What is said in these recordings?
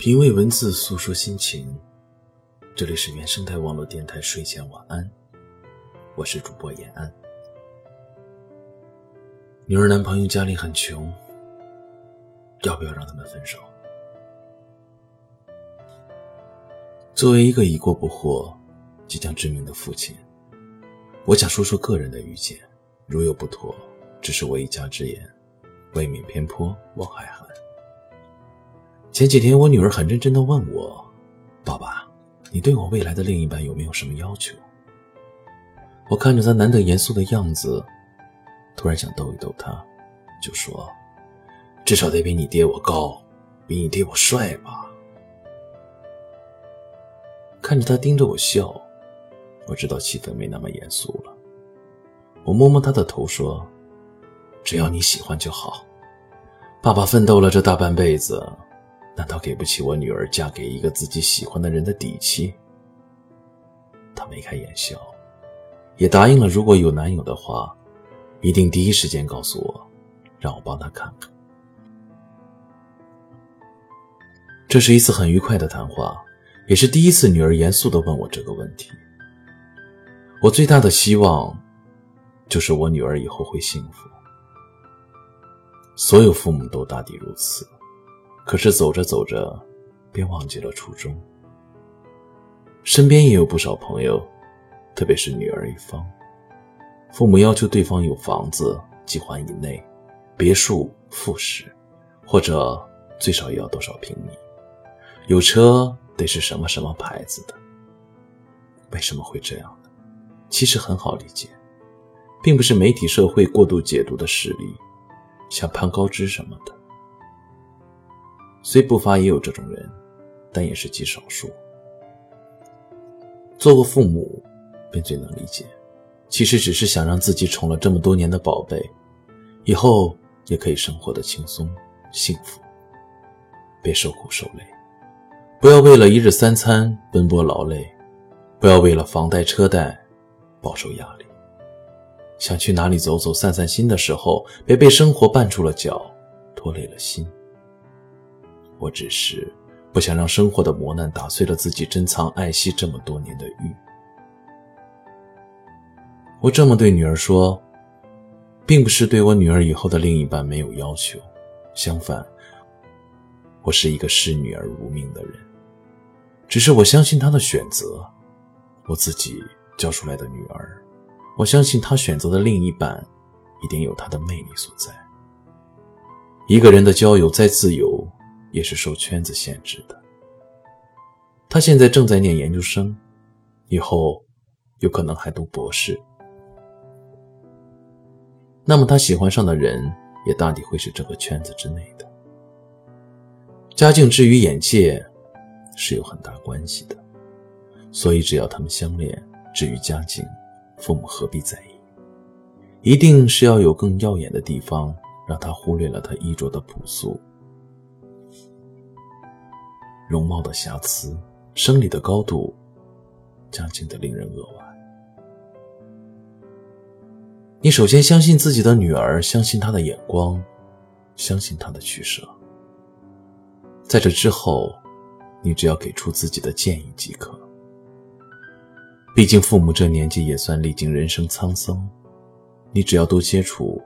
品味文字，诉说心情。这里是原生态网络电台睡前晚安，我是主播延安。女儿男朋友家里很穷，要不要让他们分手？作为一个已过不惑、即将致命的父亲，我想说说个人的意见，如有不妥，只是我一家之言，未免偏颇，望海涵。前几天，我女儿很认真的问我：“爸爸，你对我未来的另一半有没有什么要求？”我看着她难得严肃的样子，突然想逗一逗她，就说：“至少得比你爹我高，比你爹我帅吧。”看着她盯着我笑，我知道气氛没那么严肃了。我摸摸她的头说：“只要你喜欢就好。爸爸奋斗了这大半辈子。”难道给不起我女儿嫁给一个自己喜欢的人的底气？他眉开眼笑，也答应了，如果有男友的话，一定第一时间告诉我，让我帮他看看。这是一次很愉快的谈话，也是第一次女儿严肃的问我这个问题。我最大的希望，就是我女儿以后会幸福。所有父母都大抵如此。可是走着走着，便忘记了初衷。身边也有不少朋友，特别是女儿一方，父母要求对方有房子几环以内，别墅复式，或者最少也要多少平米，有车得是什么什么牌子的。为什么会这样呢？其实很好理解，并不是媒体社会过度解读的事例，像攀高枝什么的。虽不乏也有这种人，但也是极少数。做过父母，便最能理解，其实只是想让自己宠了这么多年的宝贝，以后也可以生活的轻松幸福，别受苦受累，不要为了一日三餐奔波劳累，不要为了房贷车贷饱受压力。想去哪里走走散散心的时候，别被生活绊住了脚，拖累了心。我只是不想让生活的磨难打碎了自己珍藏爱惜这么多年的玉。我这么对女儿说，并不是对我女儿以后的另一半没有要求，相反，我是一个视女儿如命的人。只是我相信她的选择，我自己教出来的女儿，我相信她选择的另一半，一定有她的魅力所在。一个人的交友再自由。也是受圈子限制的。他现在正在念研究生，以后有可能还读博士。那么他喜欢上的人也大抵会是这个圈子之内的。家境至于眼界是有很大关系的，所以只要他们相恋，至于家境，父母何必在意？一定是要有更耀眼的地方，让他忽略了他衣着的朴素。容貌的瑕疵，生理的高度，将近的令人扼腕。你首先相信自己的女儿，相信她的眼光，相信她的取舍。在这之后，你只要给出自己的建议即可。毕竟父母这年纪也算历经人生沧桑，你只要多接触，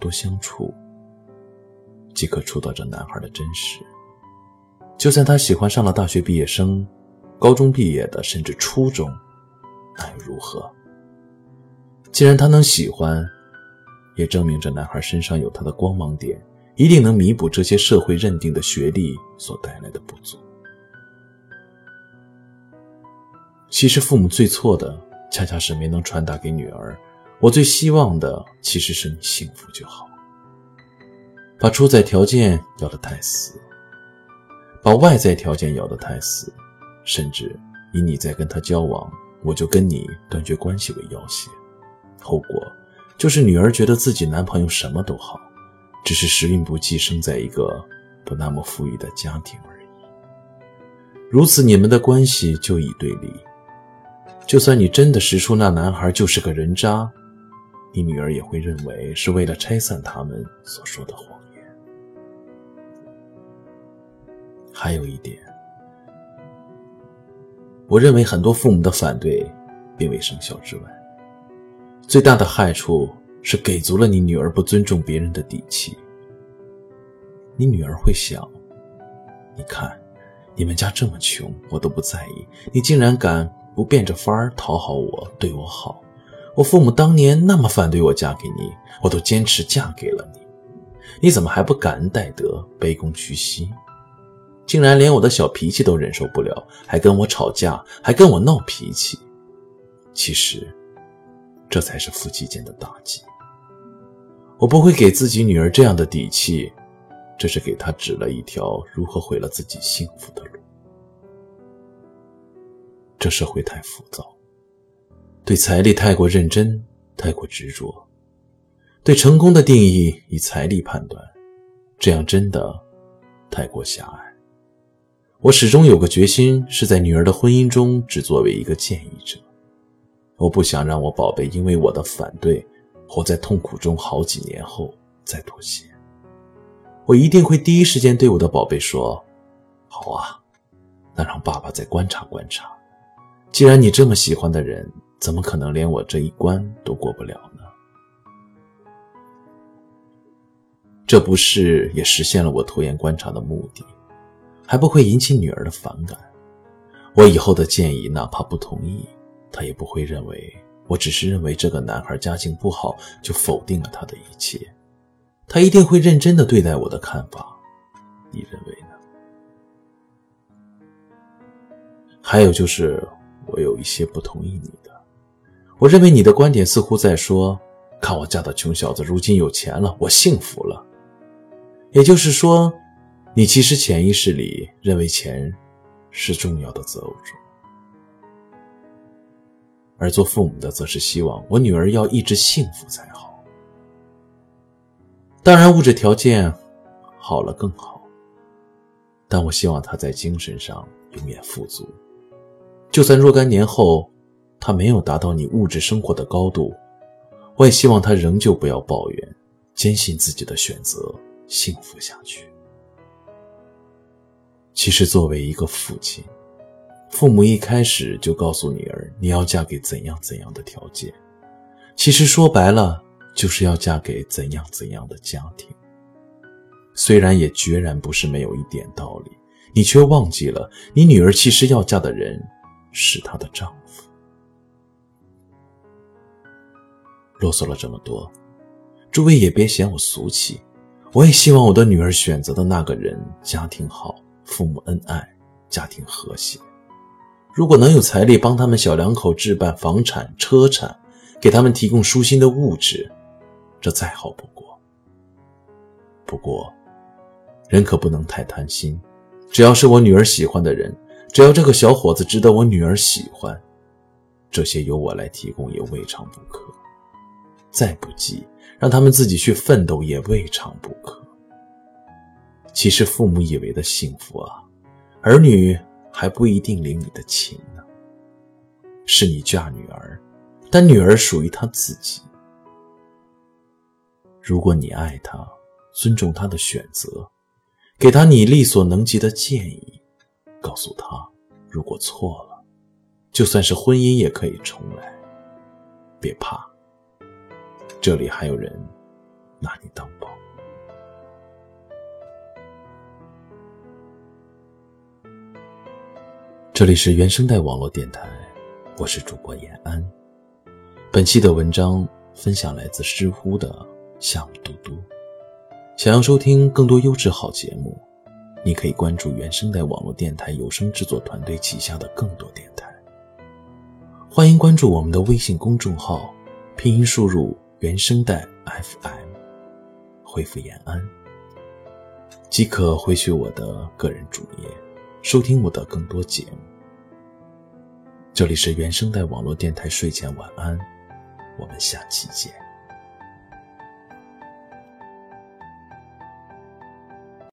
多相处，即可触到这男孩的真实。就算他喜欢上了大学毕业生、高中毕业的，甚至初中，那又如何？既然他能喜欢，也证明这男孩身上有他的光芒点，一定能弥补这些社会认定的学历所带来的不足。其实父母最错的，恰恰是没能传达给女儿。我最希望的，其实是你幸福就好。把出在条件要的太死。把外在条件咬得太死，甚至以你在跟他交往，我就跟你断绝关系为要挟，后果就是女儿觉得自己男朋友什么都好，只是时运不济，生在一个不那么富裕的家庭而已。如此，你们的关系就已对立。就算你真的识出那男孩就是个人渣，你女儿也会认为是为了拆散他们所说的谎。还有一点，我认为很多父母的反对并未生效之外，最大的害处是给足了你女儿不尊重别人的底气。你女儿会想：你看，你们家这么穷，我都不在意，你竟然敢不变着法儿讨好我，对我好。我父母当年那么反对我嫁给你，我都坚持嫁给了你，你怎么还不感恩戴德、卑躬屈膝？竟然连我的小脾气都忍受不了，还跟我吵架，还跟我闹脾气。其实，这才是夫妻间的大忌。我不会给自己女儿这样的底气，这是给她指了一条如何毁了自己幸福的路。这社会太浮躁，对财力太过认真，太过执着，对成功的定义以财力判断，这样真的太过狭隘。我始终有个决心，是在女儿的婚姻中只作为一个建议者。我不想让我宝贝因为我的反对，活在痛苦中好几年后再妥协。我一定会第一时间对我的宝贝说：“好啊，那让爸爸再观察观察。既然你这么喜欢的人，怎么可能连我这一关都过不了呢？”这不是也实现了我拖延观察的目的？还不会引起女儿的反感。我以后的建议，哪怕不同意，她也不会认为我只是认为这个男孩家境不好就否定了他的一切。他一定会认真的对待我的看法。你认为呢？还有就是，我有一些不同意你的。我认为你的观点似乎在说：看我家的穷小子如今有钱了，我幸福了。也就是说。你其实潜意识里认为钱是重要的择偶者，而做父母的则是希望我女儿要一直幸福才好。当然，物质条件好了更好，但我希望她在精神上永远富足。就算若干年后她没有达到你物质生活的高度，我也希望她仍旧不要抱怨，坚信自己的选择，幸福下去。其实，作为一个父亲，父母一开始就告诉女儿你要嫁给怎样怎样的条件，其实说白了就是要嫁给怎样怎样的家庭。虽然也决然不是没有一点道理，你却忘记了你女儿其实要嫁的人是她的丈夫。啰嗦了这么多，诸位也别嫌我俗气，我也希望我的女儿选择的那个人家庭好。父母恩爱，家庭和谐。如果能有财力帮他们小两口置办房产、车产，给他们提供舒心的物质，这再好不过。不过，人可不能太贪心。只要是我女儿喜欢的人，只要这个小伙子值得我女儿喜欢，这些由我来提供也未尝不可。再不济，让他们自己去奋斗也未尝不可。其实父母以为的幸福啊，儿女还不一定领你的情呢。是你嫁女儿，但女儿属于她自己。如果你爱她，尊重她的选择，给她你力所能及的建议，告诉她，如果错了，就算是婚姻也可以重来。别怕，这里还有人拿你当这里是原声带网络电台，我是主播延安。本期的文章分享来自知乎的夏目嘟嘟。想要收听更多优质好节目，你可以关注原声带网络电台有声制作团队旗下的更多电台。欢迎关注我们的微信公众号，拼音输入原声带 FM，回复延安，即可回去我的个人主页，收听我的更多节目。这里是原声带网络电台，睡前晚安，我们下期见。